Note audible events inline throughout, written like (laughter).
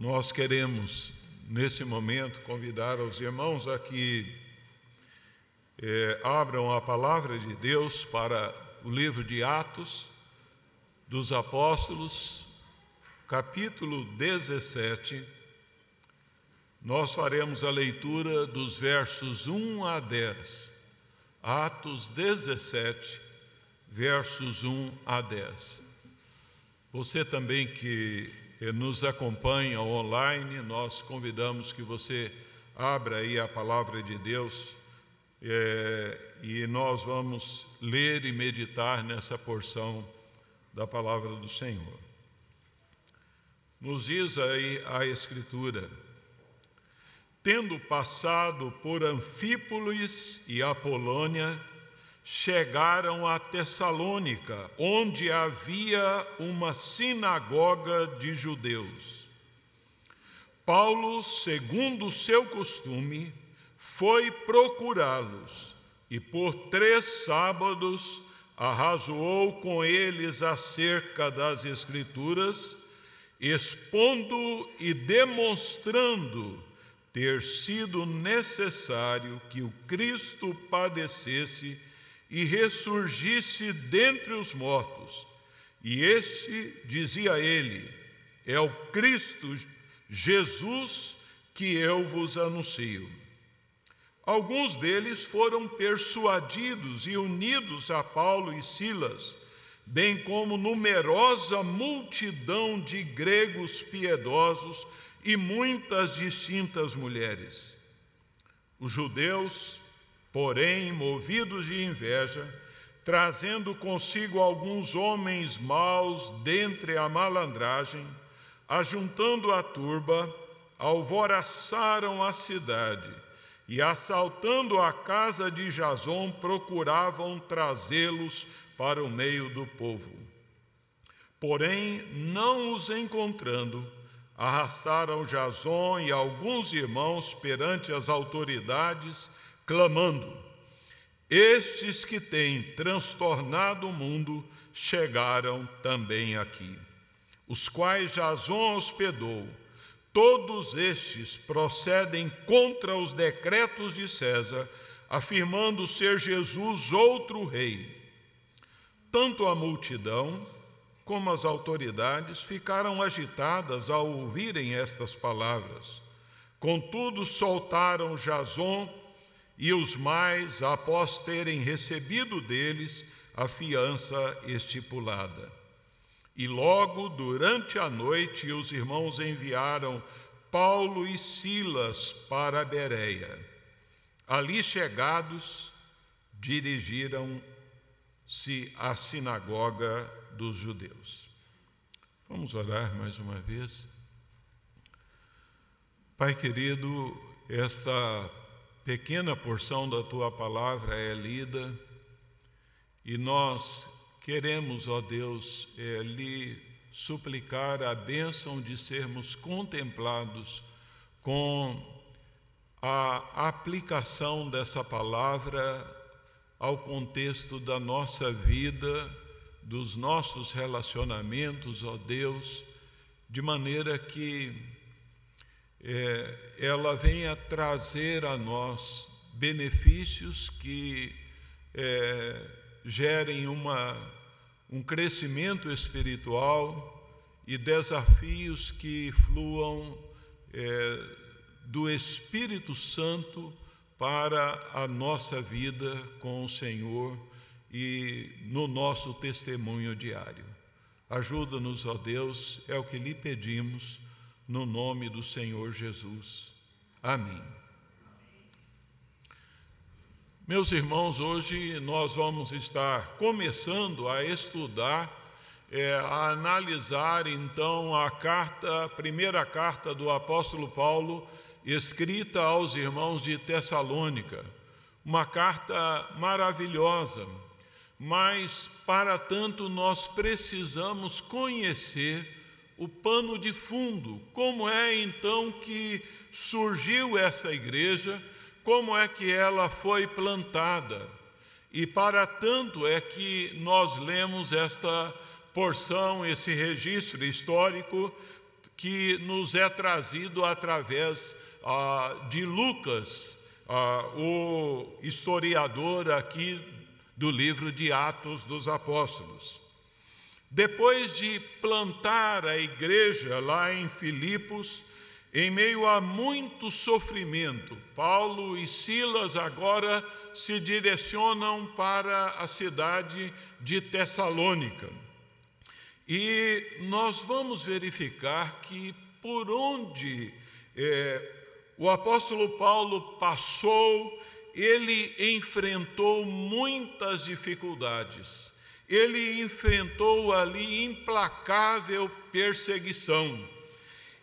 nós queremos, nesse momento, convidar os irmãos a que é, abram a palavra de Deus para o livro de Atos dos Apóstolos, capítulo 17. Nós faremos a leitura dos versos 1 a 10. Atos 17, versos 1 a 10. Você também que nos acompanha online, nós convidamos que você abra aí a palavra de Deus é, e nós vamos ler e meditar nessa porção da palavra do Senhor. Nos diz aí a Escritura, tendo passado por Anfípolis e Apolônia, chegaram a Tessalônica, onde havia uma sinagoga de judeus. Paulo, segundo seu costume, foi procurá-los e por três sábados arrazoou com eles acerca das Escrituras, expondo e demonstrando ter sido necessário que o Cristo padecesse e ressurgisse dentre os mortos. E este, dizia ele, é o Cristo Jesus que eu vos anuncio. Alguns deles foram persuadidos e unidos a Paulo e Silas, bem como numerosa multidão de gregos piedosos e muitas distintas mulheres. Os judeus, porém, movidos de inveja, trazendo consigo alguns homens maus dentre a malandragem, ajuntando a turba, alvoraçaram a cidade e, assaltando a casa de Jason, procuravam trazê-los para o meio do povo. Porém, não os encontrando, arrastaram Jason e alguns irmãos perante as autoridades, clamando: Estes que têm transtornado o mundo chegaram também aqui, os quais Jason hospedou. Todos estes procedem contra os decretos de César, afirmando ser Jesus outro rei. Tanto a multidão como as autoridades ficaram agitadas ao ouvirem estas palavras. Contudo, soltaram Jason e os mais após terem recebido deles a fiança estipulada. E logo durante a noite os irmãos enviaram Paulo e Silas para Bereia. Ali chegados, dirigiram-se à sinagoga dos judeus. Vamos orar mais uma vez. Pai querido, esta pequena porção da tua palavra é lida e nós queremos, ó Deus, é, lhe suplicar a bênção de sermos contemplados com a aplicação dessa palavra ao contexto da nossa vida dos nossos relacionamentos, ó Deus, de maneira que é, ela venha trazer a nós benefícios que é, gerem uma, um crescimento espiritual e desafios que fluam é, do Espírito Santo para a nossa vida com o Senhor e no nosso testemunho diário. Ajuda-nos, ó Deus, é o que lhe pedimos, no nome do Senhor Jesus. Amém. Meus irmãos, hoje nós vamos estar começando a estudar, é, a analisar então a carta, a primeira carta do apóstolo Paulo, escrita aos irmãos de Tessalônica. Uma carta maravilhosa, mas para tanto nós precisamos conhecer o pano de fundo, como é então que surgiu esta igreja, como é que ela foi plantada. E para tanto é que nós lemos esta porção, esse registro histórico que nos é trazido através ah, de Lucas, ah, o historiador aqui do livro de Atos dos Apóstolos. Depois de plantar a igreja lá em Filipos, em meio a muito sofrimento, Paulo e Silas agora se direcionam para a cidade de Tessalônica. E nós vamos verificar que por onde é, o apóstolo Paulo passou, ele enfrentou muitas dificuldades. Ele enfrentou ali implacável perseguição.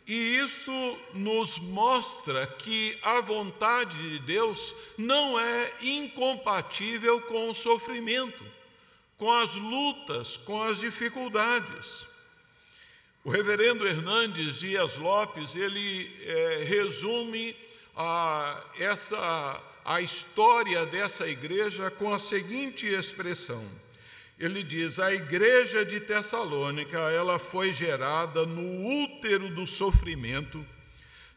E isso nos mostra que a vontade de Deus não é incompatível com o sofrimento, com as lutas, com as dificuldades. O reverendo Hernandes Dias Lopes, ele é, resume a, essa, a história dessa igreja com a seguinte expressão. Ele diz: a igreja de Tessalônica, ela foi gerada no útero do sofrimento,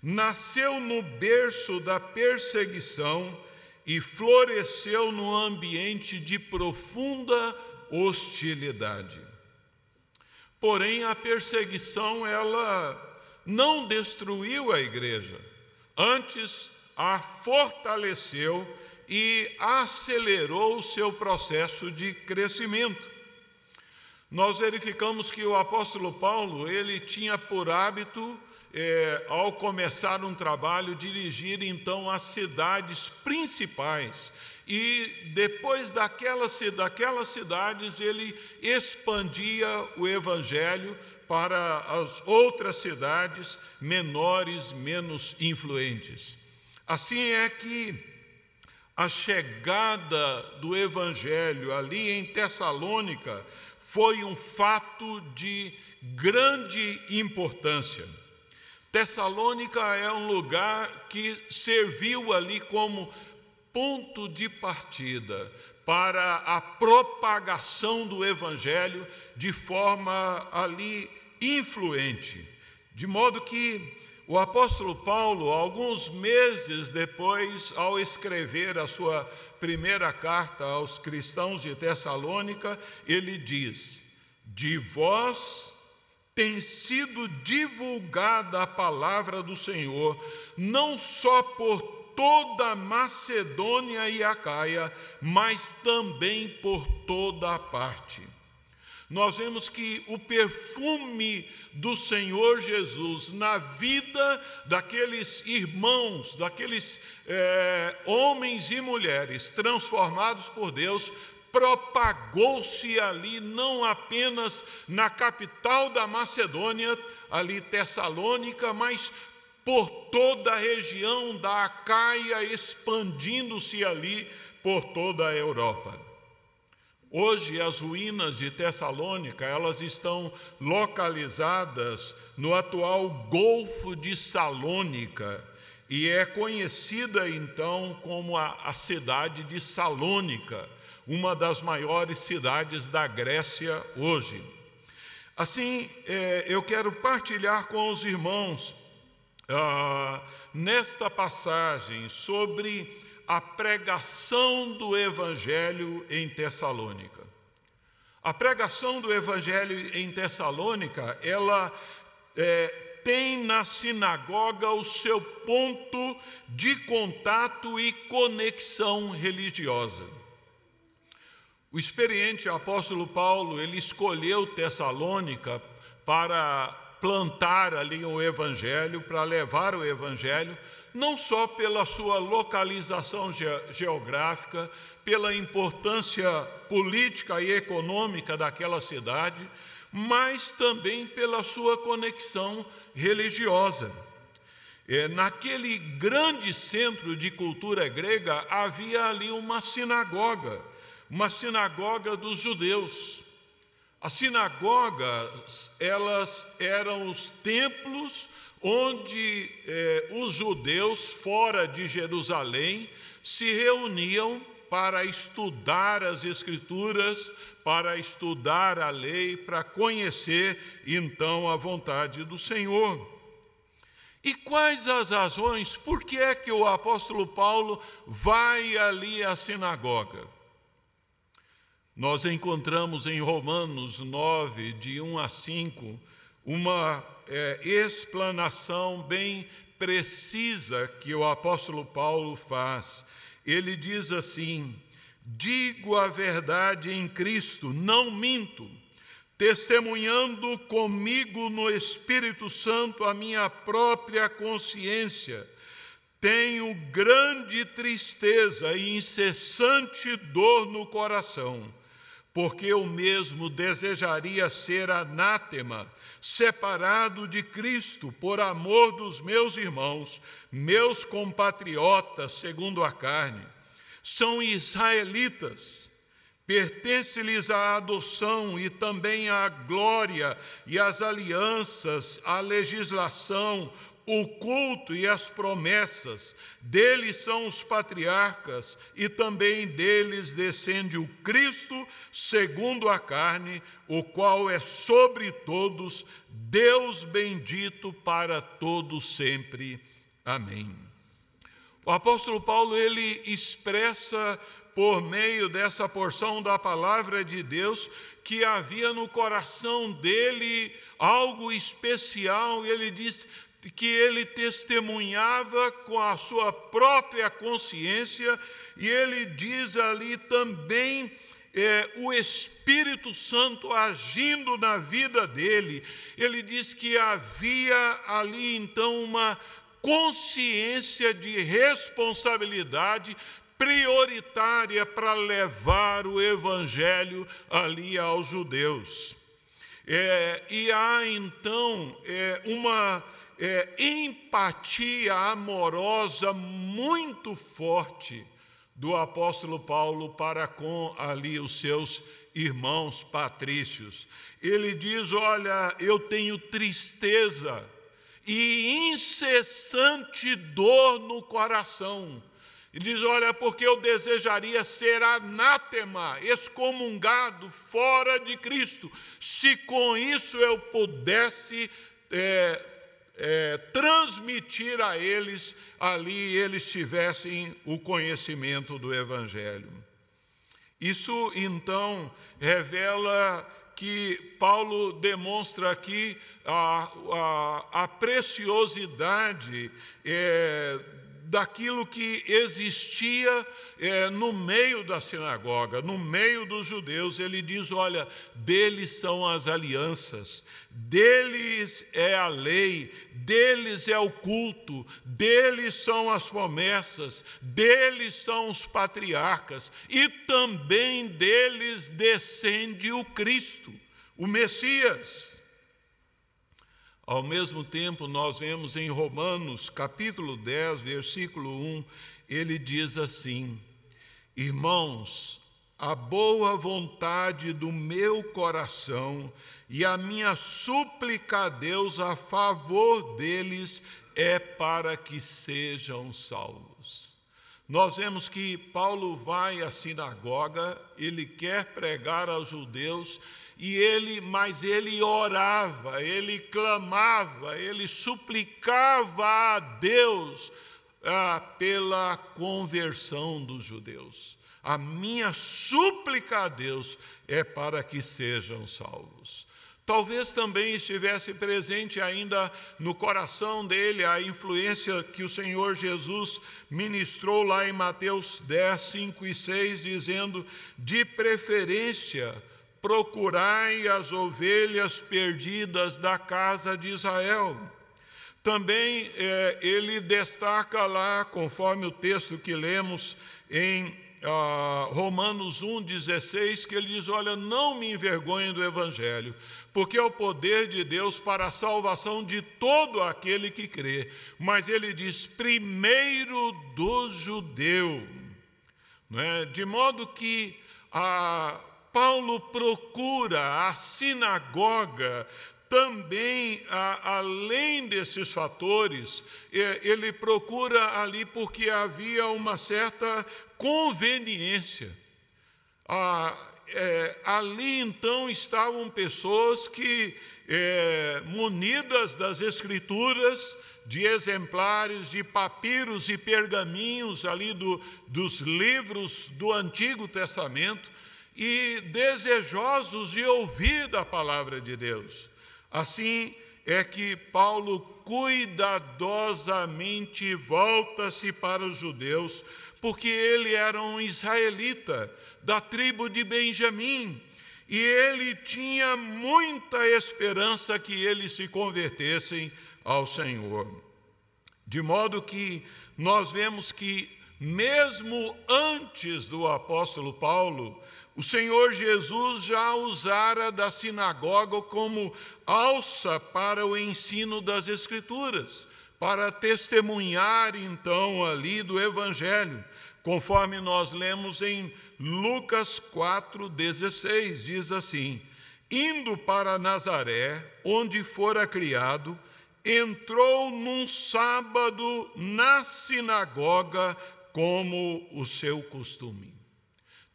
nasceu no berço da perseguição e floresceu no ambiente de profunda hostilidade. Porém, a perseguição ela não destruiu a igreja, antes a fortaleceu e acelerou o seu processo de crescimento. Nós verificamos que o apóstolo Paulo ele tinha por hábito, é, ao começar um trabalho, dirigir então as cidades principais e depois daquelas, daquelas cidades ele expandia o evangelho para as outras cidades menores, menos influentes. Assim é que a chegada do evangelho ali em Tessalônica foi um fato de grande importância. Tessalônica é um lugar que serviu ali como ponto de partida para a propagação do Evangelho de forma ali influente, de modo que o apóstolo Paulo, alguns meses depois, ao escrever a sua primeira carta aos cristãos de Tessalônica, ele diz: De vós tem sido divulgada a palavra do Senhor, não só por toda Macedônia e Acaia, mas também por toda a parte. Nós vemos que o perfume do Senhor Jesus na vida daqueles irmãos, daqueles é, homens e mulheres transformados por Deus, propagou-se ali não apenas na capital da Macedônia, ali Tessalônica, mas por toda a região da Acaia, expandindo-se ali por toda a Europa. Hoje as ruínas de Tessalônica, elas estão localizadas no atual Golfo de Salônica e é conhecida então como a, a cidade de Salônica, uma das maiores cidades da Grécia hoje. Assim, é, eu quero partilhar com os irmãos ah, nesta passagem sobre a pregação do Evangelho em Tessalônica. A pregação do Evangelho em Tessalônica, ela é, tem na sinagoga o seu ponto de contato e conexão religiosa. O experiente apóstolo Paulo, ele escolheu Tessalônica para plantar ali o Evangelho, para levar o Evangelho, não só pela sua localização ge geográfica, pela importância política e econômica daquela cidade, mas também pela sua conexão religiosa. É, naquele grande centro de cultura grega havia ali uma sinagoga, uma sinagoga dos judeus. As sinagogas, elas eram os templos onde eh, os judeus fora de Jerusalém se reuniam para estudar as Escrituras, para estudar a lei, para conhecer então a vontade do Senhor. E quais as razões? Por que é que o apóstolo Paulo vai ali à sinagoga? Nós encontramos em Romanos 9, de 1 a 5, uma é, explanação bem precisa que o apóstolo Paulo faz. Ele diz assim: Digo a verdade em Cristo, não minto, testemunhando comigo no Espírito Santo a minha própria consciência. Tenho grande tristeza e incessante dor no coração porque eu mesmo desejaria ser anátema, separado de Cristo por amor dos meus irmãos, meus compatriotas, segundo a carne. São israelitas, pertence-lhes a adoção e também a glória e as alianças, a legislação, o culto e as promessas, deles são os patriarcas, e também deles descende o Cristo, segundo a carne, o qual é sobre todos, Deus bendito para todos sempre. Amém. O apóstolo Paulo ele expressa por meio dessa porção da palavra de Deus que havia no coração dele algo especial, e ele diz: que ele testemunhava com a sua própria consciência, e ele diz ali também é, o Espírito Santo agindo na vida dele. Ele diz que havia ali então uma consciência de responsabilidade prioritária para levar o Evangelho ali aos judeus. É, e há então é, uma é, empatia amorosa muito forte do apóstolo Paulo para com ali os seus irmãos patrícios. Ele diz: Olha, eu tenho tristeza e incessante dor no coração. E diz: Olha, porque eu desejaria ser anátema, excomungado, fora de Cristo, se com isso eu pudesse é, é, transmitir a eles, ali eles tivessem o conhecimento do Evangelho. Isso então revela que Paulo demonstra aqui a, a, a preciosidade é, daquilo que existia é, no meio da sinagoga, no meio dos judeus. Ele diz: olha, deles são as alianças, deles é a lei, deles é o culto, deles são as promessas, deles são os patriarcas, e também deles descende o Cristo, o Messias. Ao mesmo tempo, nós vemos em Romanos, capítulo 10, versículo 1, ele diz assim: Irmãos, a boa vontade do meu coração e a minha súplica a Deus a favor deles é para que sejam salvos. Nós vemos que Paulo vai à sinagoga, ele quer pregar aos judeus e ele, mas ele orava, ele clamava, ele suplicava a Deus ah, pela conversão dos judeus. A minha súplica a Deus é para que sejam salvos. Talvez também estivesse presente ainda no coração dele a influência que o Senhor Jesus ministrou lá em Mateus 10, 5 e 6, dizendo: de preferência procurai as ovelhas perdidas da casa de Israel. Também é, ele destaca lá, conforme o texto que lemos em ah, Romanos 1,16, que ele diz: Olha, não me envergonhe do Evangelho, porque é o poder de Deus para a salvação de todo aquele que crê. Mas ele diz: primeiro do judeu. é? De modo que a, Paulo procura a sinagoga também, a, além desses fatores, ele procura ali porque havia uma certa conveniência. Ah, é, ali então estavam pessoas que, é, munidas das Escrituras, de exemplares de papiros e pergaminhos ali do, dos livros do Antigo Testamento e desejosos de ouvir da palavra de Deus. Assim é que Paulo cuidadosamente volta-se para os judeus, porque ele era um israelita da tribo de Benjamim, e ele tinha muita esperança que eles se convertessem ao Senhor. De modo que nós vemos que, mesmo antes do apóstolo Paulo, o Senhor Jesus já usara da sinagoga como alça para o ensino das Escrituras, para testemunhar então ali do Evangelho, conforme nós lemos em Lucas 4,16, diz assim: Indo para Nazaré, onde fora criado, entrou num sábado na sinagoga, como o seu costume.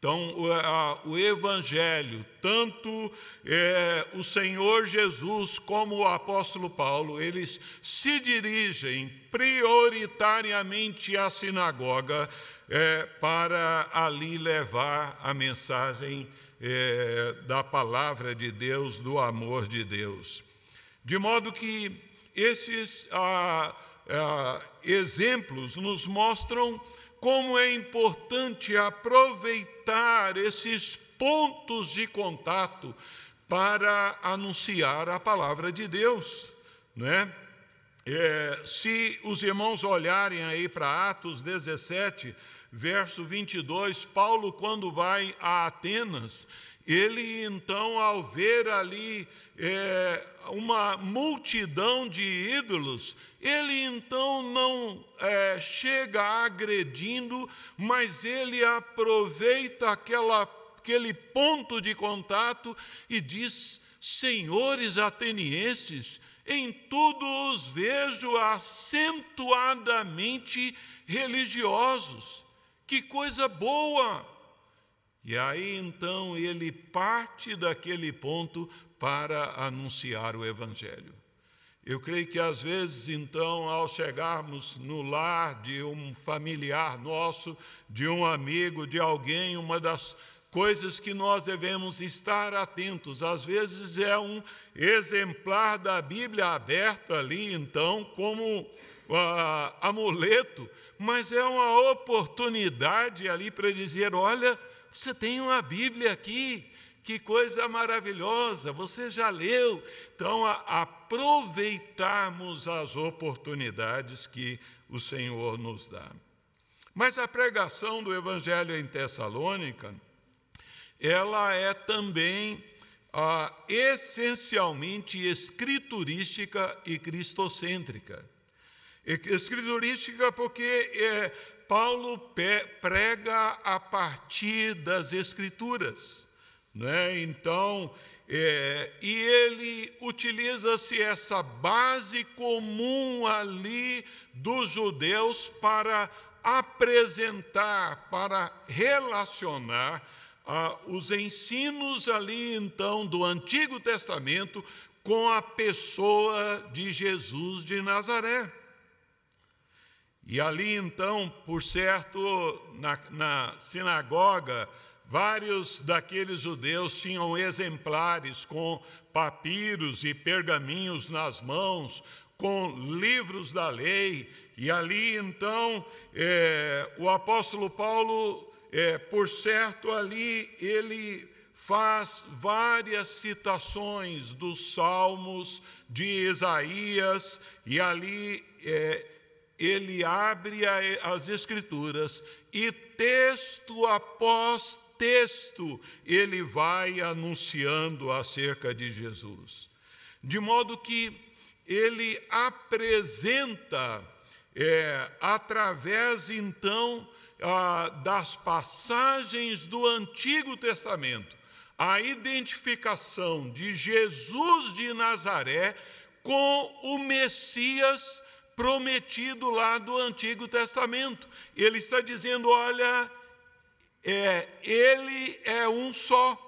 Então, o, a, o Evangelho, tanto é, o Senhor Jesus como o apóstolo Paulo, eles se dirigem prioritariamente à sinagoga é, para ali levar a mensagem é, da palavra de Deus, do amor de Deus. De modo que esses exemplos nos mostram como é importante aproveitar esses pontos de contato para anunciar a palavra de Deus, né? É, se os irmãos olharem aí para Atos 17, verso 22, Paulo, quando vai a Atenas, ele então, ao ver ali é, uma multidão de ídolos, ele então não é, chega agredindo, mas ele aproveita aquela, aquele ponto de contato e diz: Senhores atenienses, em tudo os vejo acentuadamente religiosos. Que coisa boa! E aí então ele parte daquele ponto para anunciar o Evangelho. Eu creio que às vezes, então, ao chegarmos no lar de um familiar nosso, de um amigo, de alguém, uma das coisas que nós devemos estar atentos, às vezes é um exemplar da Bíblia aberta ali, então, como uh, amuleto, mas é uma oportunidade ali para dizer: olha você tem uma Bíblia aqui, que coisa maravilhosa, você já leu. Então, aproveitarmos as oportunidades que o Senhor nos dá. Mas a pregação do Evangelho em Tessalônica, ela é também ah, essencialmente escriturística e cristocêntrica. Escriturística porque é, Paulo prega a partir das Escrituras. Né? Então, é, e ele utiliza-se essa base comum ali dos judeus para apresentar, para relacionar ah, os ensinos ali então do Antigo Testamento com a pessoa de Jesus de Nazaré. E ali então, por certo, na, na sinagoga, vários daqueles judeus tinham exemplares com papiros e pergaminhos nas mãos, com livros da lei, e ali então é, o apóstolo Paulo, é, por certo, ali ele faz várias citações dos salmos de Isaías, e ali é, ele abre as Escrituras e texto após texto ele vai anunciando acerca de Jesus. De modo que ele apresenta, é, através então das passagens do Antigo Testamento, a identificação de Jesus de Nazaré com o Messias prometido lá do Antigo Testamento. Ele está dizendo: olha, é, ele é um só,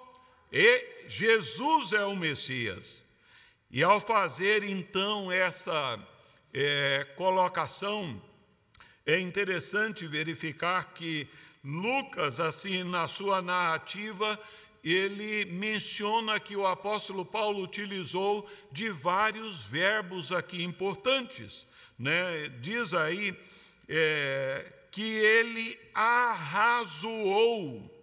e Jesus é o Messias. E ao fazer então essa é, colocação, é interessante verificar que Lucas, assim, na sua narrativa, ele menciona que o apóstolo Paulo utilizou de vários verbos aqui importantes. Né? Diz aí é, que ele arrazoou.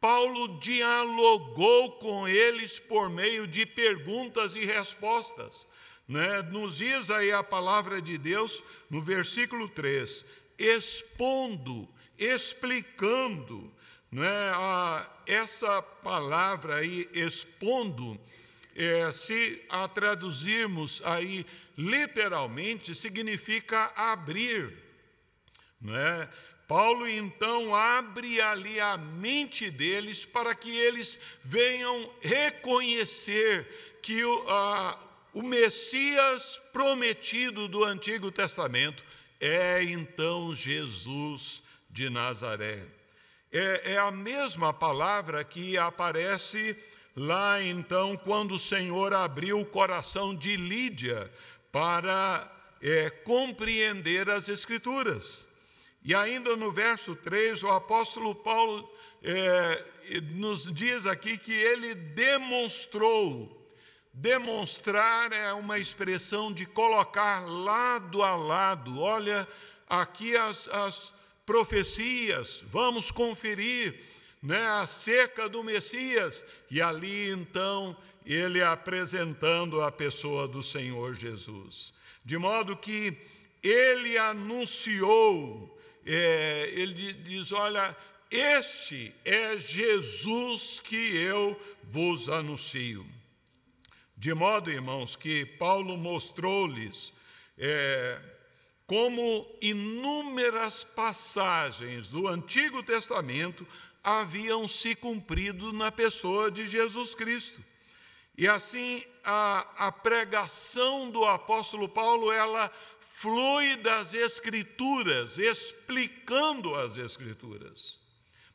Paulo dialogou com eles por meio de perguntas e respostas. Né? Nos diz aí a palavra de Deus no versículo 3: expondo, explicando, é? Ah, essa palavra aí, expondo, é, se a traduzirmos aí literalmente, significa abrir. Não é? Paulo então abre ali a mente deles para que eles venham reconhecer que o, a, o Messias prometido do Antigo Testamento é então Jesus de Nazaré é, é a mesma palavra que aparece lá então, quando o Senhor abriu o coração de Lídia para é, compreender as Escrituras. E ainda no verso 3, o apóstolo Paulo é, nos diz aqui que ele demonstrou. Demonstrar é uma expressão de colocar lado a lado. Olha, aqui as, as profecias, vamos conferir né, acerca do Messias. E ali então ele apresentando a pessoa do Senhor Jesus. De modo que ele anunciou, é, ele diz: Olha, este é Jesus que eu vos anuncio. De modo, irmãos, que Paulo mostrou-lhes. É, como inúmeras passagens do Antigo Testamento haviam se cumprido na pessoa de Jesus Cristo. E assim a, a pregação do apóstolo Paulo ela flui das Escrituras, explicando as Escrituras.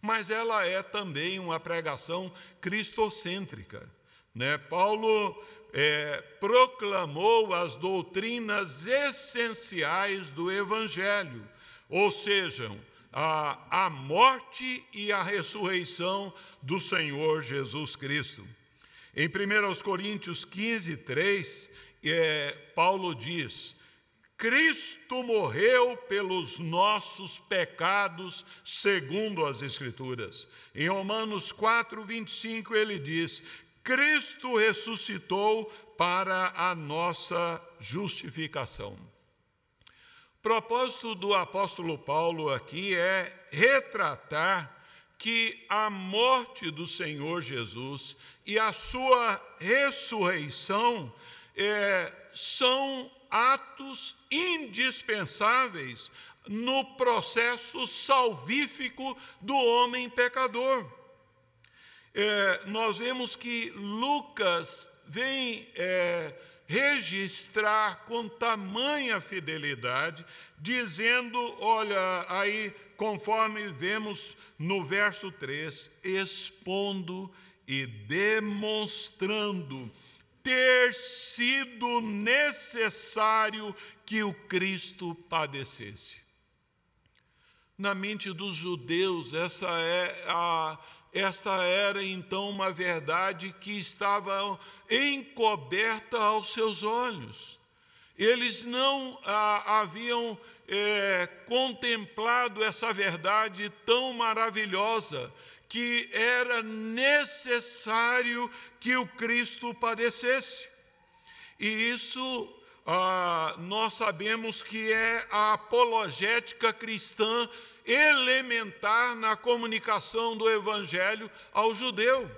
Mas ela é também uma pregação cristocêntrica. Né? Paulo é, proclamou as doutrinas essenciais do Evangelho, ou seja, a, a morte e a ressurreição do Senhor Jesus Cristo. Em 1 Coríntios 15, 3, é, Paulo diz: Cristo morreu pelos nossos pecados, segundo as Escrituras. Em Romanos 4, 25, ele diz: Cristo ressuscitou para a nossa justificação. Propósito do apóstolo Paulo aqui é retratar que a morte do Senhor Jesus e a sua ressurreição é, são atos indispensáveis no processo salvífico do homem pecador. É, nós vemos que Lucas vem é, registrar com tamanha fidelidade, dizendo: olha, aí, conforme vemos no verso 3, expondo e demonstrando ter sido necessário que o Cristo padecesse. Na mente dos judeus, essa é a, esta era então uma verdade que estava encoberta aos seus olhos. Eles não ah, haviam é, contemplado essa verdade tão maravilhosa que era necessário que o Cristo padecesse. E isso ah, nós sabemos que é a apologética cristã elementar na comunicação do evangelho ao judeu.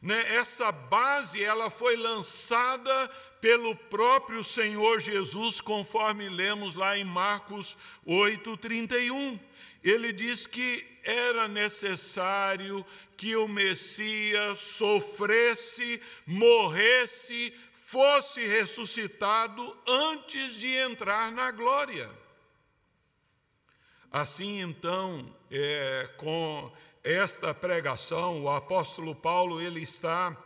Né? Essa base ela foi lançada pelo próprio Senhor Jesus, conforme lemos lá em Marcos 8:31. Ele diz que era necessário que o Messias sofresse, morresse, fosse ressuscitado antes de entrar na glória. Assim, então, é, com esta pregação, o apóstolo Paulo ele está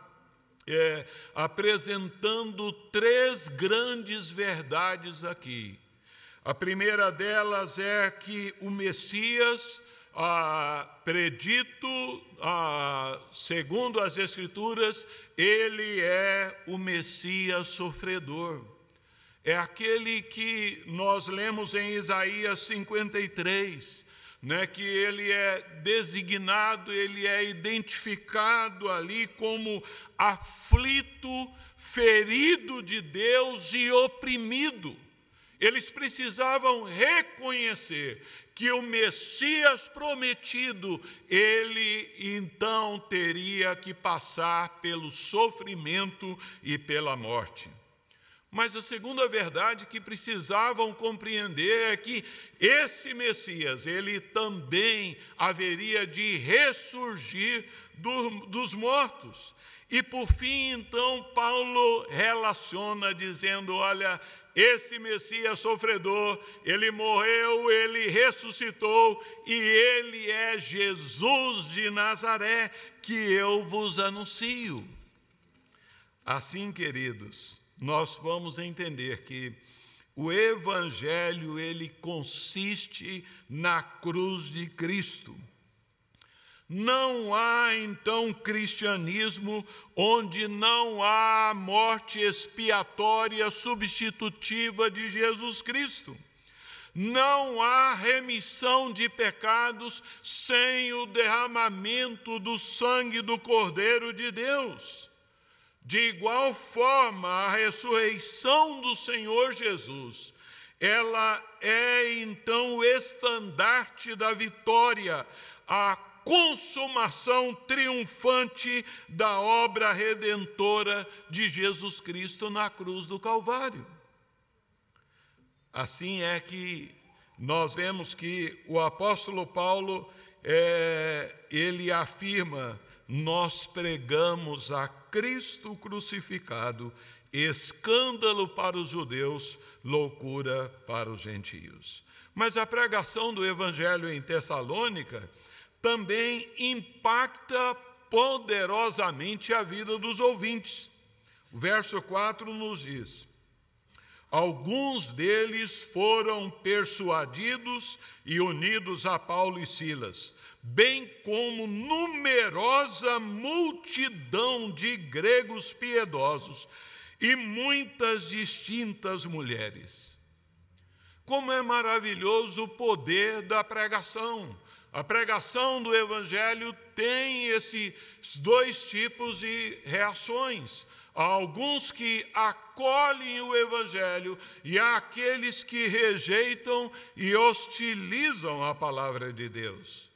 é, apresentando três grandes verdades aqui. A primeira delas é que o Messias, ah, predito ah, segundo as Escrituras, ele é o Messias sofredor. É aquele que nós lemos em Isaías 53, né, que ele é designado, ele é identificado ali como aflito, ferido de Deus e oprimido. Eles precisavam reconhecer que o Messias prometido, ele então teria que passar pelo sofrimento e pela morte. Mas a segunda verdade que precisavam compreender é que esse Messias, ele também haveria de ressurgir do, dos mortos. E por fim, então, Paulo relaciona dizendo: olha, esse Messias sofredor, ele morreu, ele ressuscitou e ele é Jesus de Nazaré que eu vos anuncio. Assim, queridos, nós vamos entender que o evangelho ele consiste na cruz de Cristo. Não há então cristianismo onde não há morte expiatória substitutiva de Jesus Cristo. Não há remissão de pecados sem o derramamento do sangue do Cordeiro de Deus. De igual forma, a ressurreição do Senhor Jesus, ela é então o estandarte da vitória, a consumação triunfante da obra redentora de Jesus Cristo na cruz do Calvário. Assim é que nós vemos que o apóstolo Paulo é, ele afirma: nós pregamos a Cristo crucificado, escândalo para os judeus, loucura para os gentios. Mas a pregação do evangelho em Tessalônica também impacta poderosamente a vida dos ouvintes. O verso 4 nos diz: Alguns deles foram persuadidos e unidos a Paulo e Silas, bem como numerosa multidão de gregos piedosos e muitas distintas mulheres. Como é maravilhoso o poder da pregação a pregação do Evangelho tem esses dois tipos de reações. Há alguns que acolhem o Evangelho e há aqueles que rejeitam e hostilizam a palavra de Deus.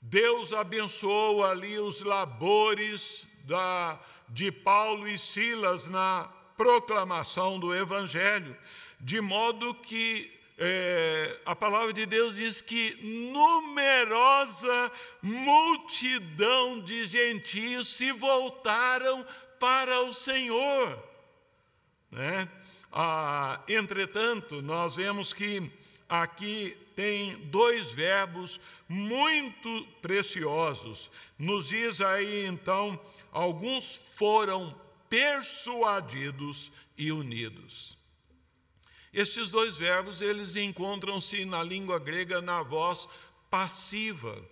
Deus abençoou ali os labores da, de Paulo e Silas na proclamação do Evangelho, de modo que é, a palavra de Deus diz que numerosa multidão de gentios se voltaram para o Senhor. Né? Ah, entretanto, nós vemos que aqui tem dois verbos muito preciosos. Nos diz aí então, alguns foram persuadidos e unidos. Estes dois verbos, eles encontram-se na língua grega na voz passiva,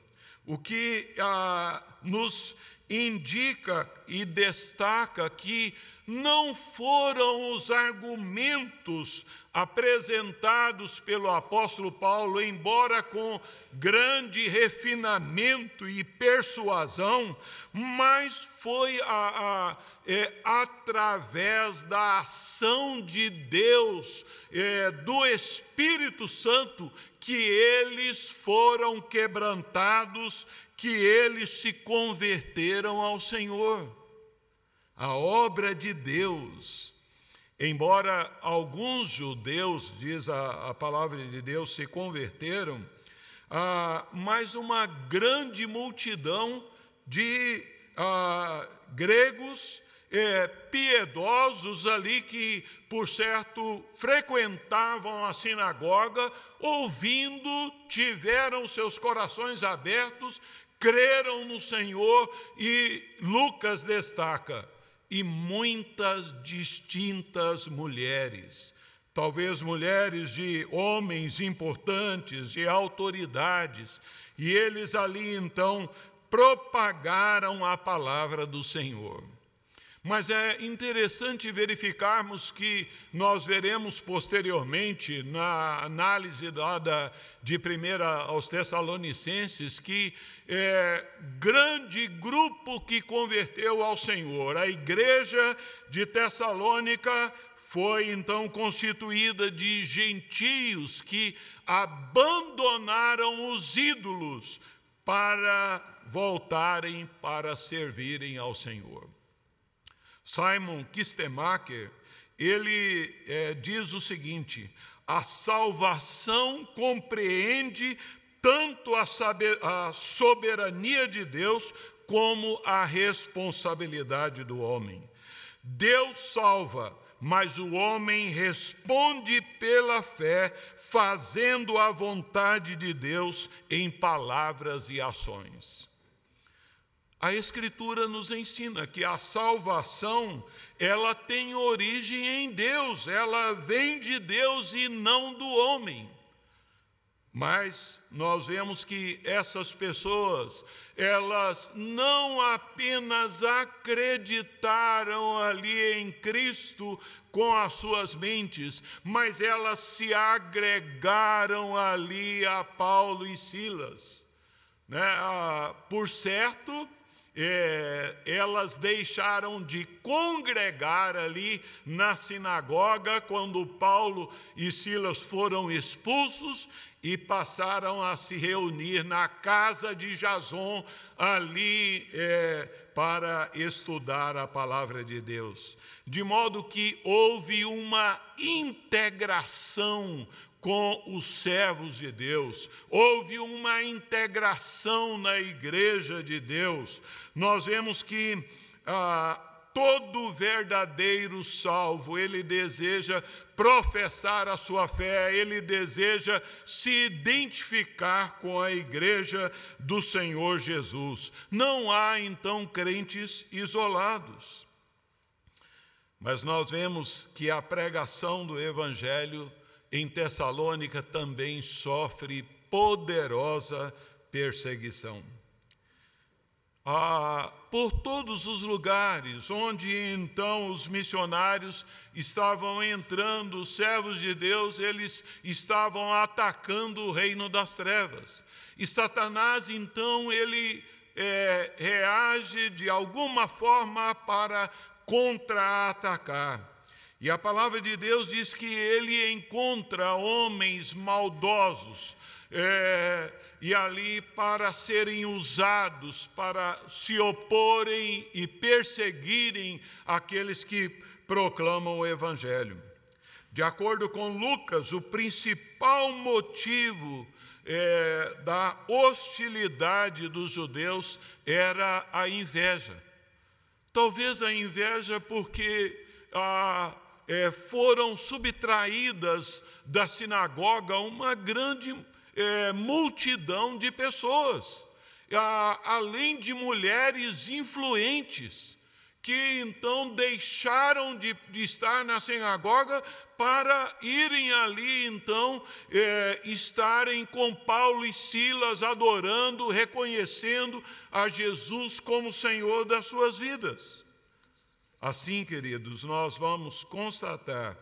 o que ah, nos indica e destaca que não foram os argumentos apresentados pelo apóstolo Paulo, embora com grande refinamento e persuasão, mas foi a, a, é, através da ação de Deus, é, do Espírito Santo, que eles foram quebrantados, que eles se converteram ao Senhor. A obra de Deus, embora alguns judeus, diz a, a palavra de Deus, se converteram, ah, mas uma grande multidão de ah, gregos é, piedosos ali que, por certo, frequentavam a sinagoga, ouvindo, tiveram seus corações abertos, creram no Senhor e Lucas destaca, e muitas distintas mulheres. Talvez mulheres de homens importantes, de autoridades, e eles ali então propagaram a palavra do Senhor. Mas é interessante verificarmos que nós veremos posteriormente, na análise dada de primeira aos Tessalonicenses, que é, grande grupo que converteu ao Senhor. A igreja de Tessalônica foi então constituída de gentios que abandonaram os ídolos para voltarem para servirem ao Senhor. Simon Kistemacher, ele é, diz o seguinte: a salvação compreende tanto a, saber, a soberania de Deus como a responsabilidade do homem. Deus salva, mas o homem responde pela fé, fazendo a vontade de Deus em palavras e ações. A Escritura nos ensina que a salvação, ela tem origem em Deus, ela vem de Deus e não do homem. Mas nós vemos que essas pessoas, elas não apenas acreditaram ali em Cristo com as suas mentes, mas elas se agregaram ali a Paulo e Silas. Né? Ah, por certo, é, elas deixaram de congregar ali na sinagoga quando Paulo e Silas foram expulsos e passaram a se reunir na casa de Jason ali é, para estudar a palavra de Deus. De modo que houve uma integração com os servos de Deus, houve uma integração na igreja de Deus. Nós vemos que ah, todo verdadeiro salvo, ele deseja professar a sua fé, ele deseja se identificar com a igreja do Senhor Jesus. Não há então crentes isolados. Mas nós vemos que a pregação do evangelho em Tessalônica também sofre poderosa perseguição. Ah, por todos os lugares onde então os missionários estavam entrando, os servos de Deus, eles estavam atacando o reino das trevas. E Satanás então ele é, reage de alguma forma para contra-atacar. E a palavra de Deus diz que ele encontra homens maldosos, é, e ali para serem usados, para se oporem e perseguirem aqueles que proclamam o Evangelho. De acordo com Lucas, o principal motivo é, da hostilidade dos judeus era a inveja. Talvez a inveja porque a é, foram subtraídas da sinagoga uma grande é, multidão de pessoas, a, além de mulheres influentes, que então deixaram de, de, estar na sinagoga para irem ali, então, é, estarem com Paulo e Silas adorando, reconhecendo a Jesus como Senhor das suas vidas. Assim, queridos, nós vamos constatar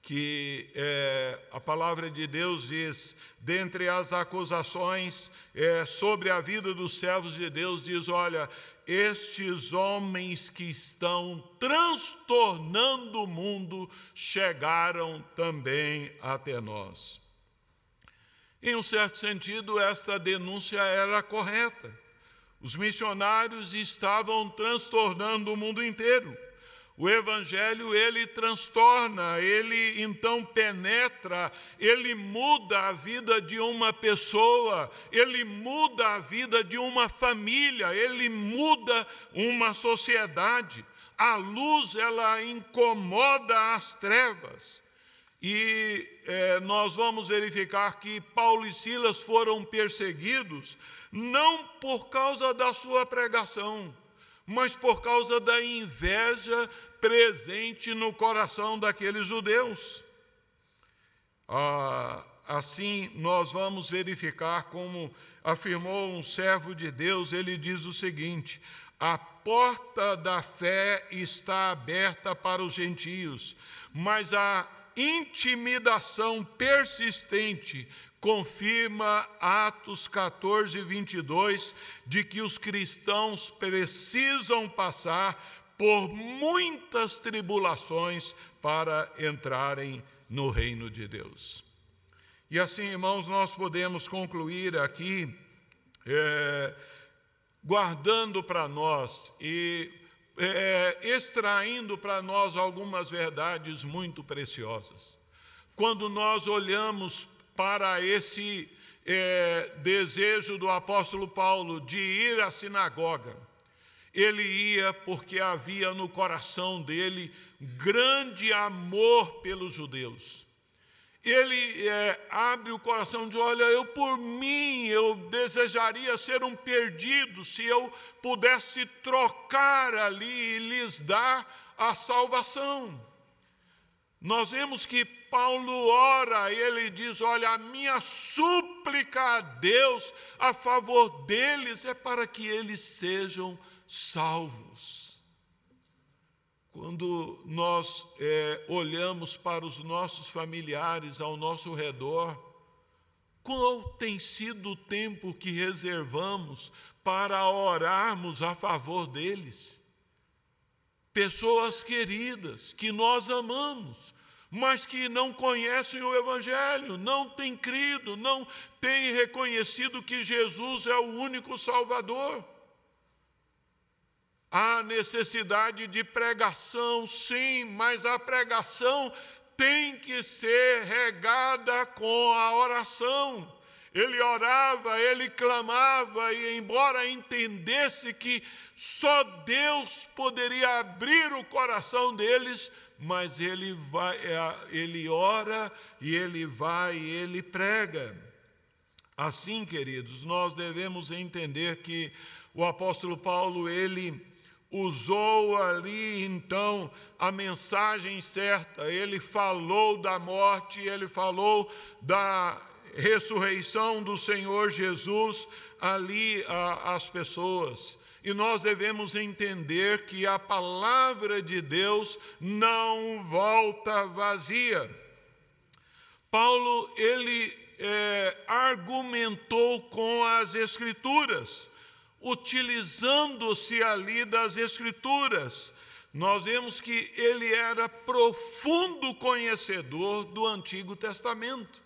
que é, a palavra de Deus diz, dentre as acusações é, sobre a vida dos servos de Deus, diz: olha, estes homens que estão transtornando o mundo chegaram também até nós. Em um certo sentido, esta denúncia era correta. Os missionários estavam transtornando o mundo inteiro. O evangelho ele transtorna, ele então penetra, ele muda a vida de uma pessoa, ele muda a vida de uma família, ele muda uma sociedade. A luz ela incomoda as trevas. E é, nós vamos verificar que Paulo e Silas foram perseguidos não por causa da sua pregação, mas por causa da inveja presente no coração daqueles judeus. Ah, assim, nós vamos verificar como afirmou um servo de Deus, ele diz o seguinte: a porta da fé está aberta para os gentios, mas a intimidação persistente confirma Atos 14, 22, de que os cristãos precisam passar por muitas tribulações para entrarem no reino de Deus. E assim, irmãos, nós podemos concluir aqui, é, guardando para nós e é, extraindo para nós algumas verdades muito preciosas. Quando nós olhamos para esse é, desejo do apóstolo Paulo de ir à sinagoga, ele ia porque havia no coração dele grande amor pelos judeus. Ele é, abre o coração de olha, eu por mim, eu desejaria ser um perdido se eu pudesse trocar ali e lhes dar a salvação. Nós vemos que Paulo ora e ele diz: Olha, a minha súplica a Deus a favor deles é para que eles sejam salvos. Quando nós é, olhamos para os nossos familiares ao nosso redor, qual tem sido o tempo que reservamos para orarmos a favor deles? Pessoas queridas que nós amamos, mas que não conhecem o Evangelho, não têm crido, não têm reconhecido que Jesus é o único Salvador. Há necessidade de pregação, sim, mas a pregação tem que ser regada com a oração. Ele orava, ele clamava, e embora entendesse que só Deus poderia abrir o coração deles, mas ele vai, é, ele ora e ele vai e ele prega. Assim, queridos, nós devemos entender que o apóstolo Paulo, ele usou ali então a mensagem certa, ele falou da morte, ele falou da ressurreição do Senhor Jesus ali às pessoas. E nós devemos entender que a palavra de Deus não volta vazia. Paulo, ele é, argumentou com as Escrituras utilizando-se ali das Escrituras. Nós vemos que ele era profundo conhecedor do Antigo Testamento.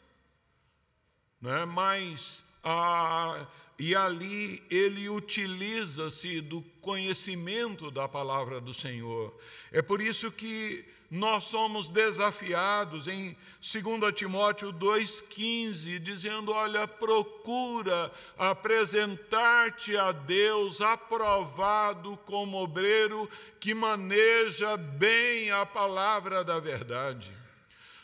Né? Mas, ah, e ali ele utiliza-se do conhecimento da palavra do Senhor. É por isso que nós somos desafiados em 2 Timóteo 2,15, dizendo: olha, procura apresentar-te a Deus aprovado como obreiro que maneja bem a palavra da verdade.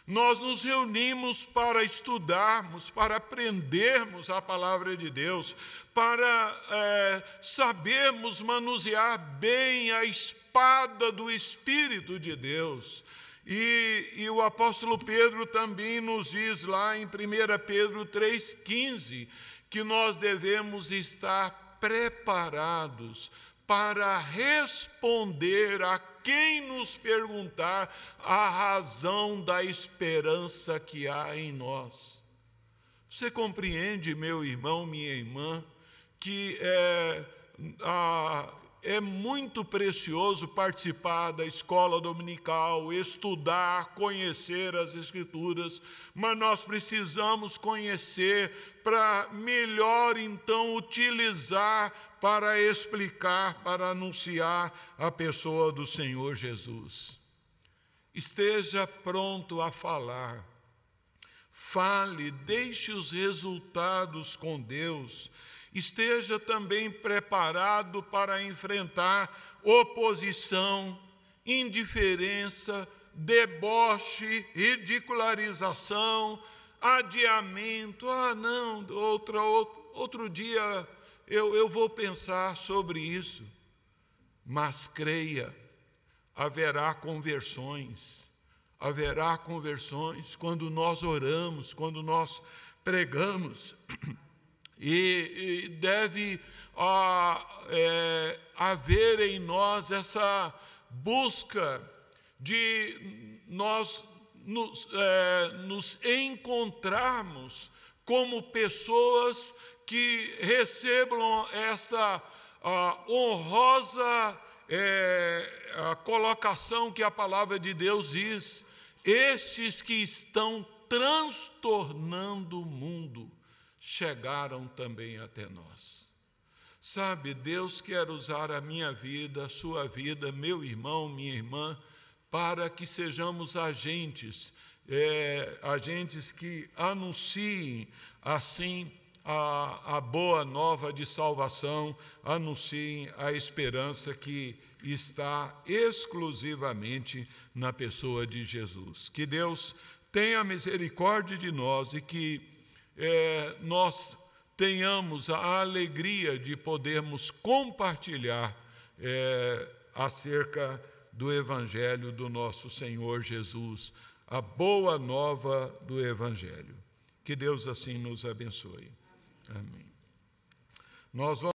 Nós nos reunimos para estudarmos, para aprendermos a palavra de Deus, para é, sabermos manusear bem a espada do Espírito de Deus. E, e, o apóstolo Pedro também nos diz lá em 1 Pedro 3,15 que nós devemos estar preparados para responder a quem nos perguntar a razão da esperança que há em nós. Você compreende, meu irmão, minha irmã, que é, a, é muito precioso participar da escola dominical, estudar, conhecer as Escrituras, mas nós precisamos conhecer para melhor então utilizar para explicar, para anunciar a pessoa do Senhor Jesus. Esteja pronto a falar. Fale, deixe os resultados com Deus. Esteja também preparado para enfrentar oposição, indiferença, deboche, ridicularização, adiamento. Ah, não, outra, outro, outro dia eu, eu vou pensar sobre isso. Mas creia, haverá conversões, haverá conversões quando nós oramos, quando nós pregamos. (clears throat) E, e deve ah, é, haver em nós essa busca de nós nos, é, nos encontrarmos como pessoas que recebam essa honrosa é, colocação que a palavra de Deus diz: estes que estão transtornando o mundo chegaram também até nós. Sabe, Deus quer usar a minha vida, a sua vida, meu irmão, minha irmã, para que sejamos agentes, é, agentes que anunciem assim a, a boa nova de salvação, anunciem a esperança que está exclusivamente na pessoa de Jesus. Que Deus tenha misericórdia de nós e que é, nós tenhamos a alegria de podermos compartilhar é, acerca do Evangelho do nosso Senhor Jesus, a boa nova do Evangelho. Que Deus assim nos abençoe. Amém. Nós vamos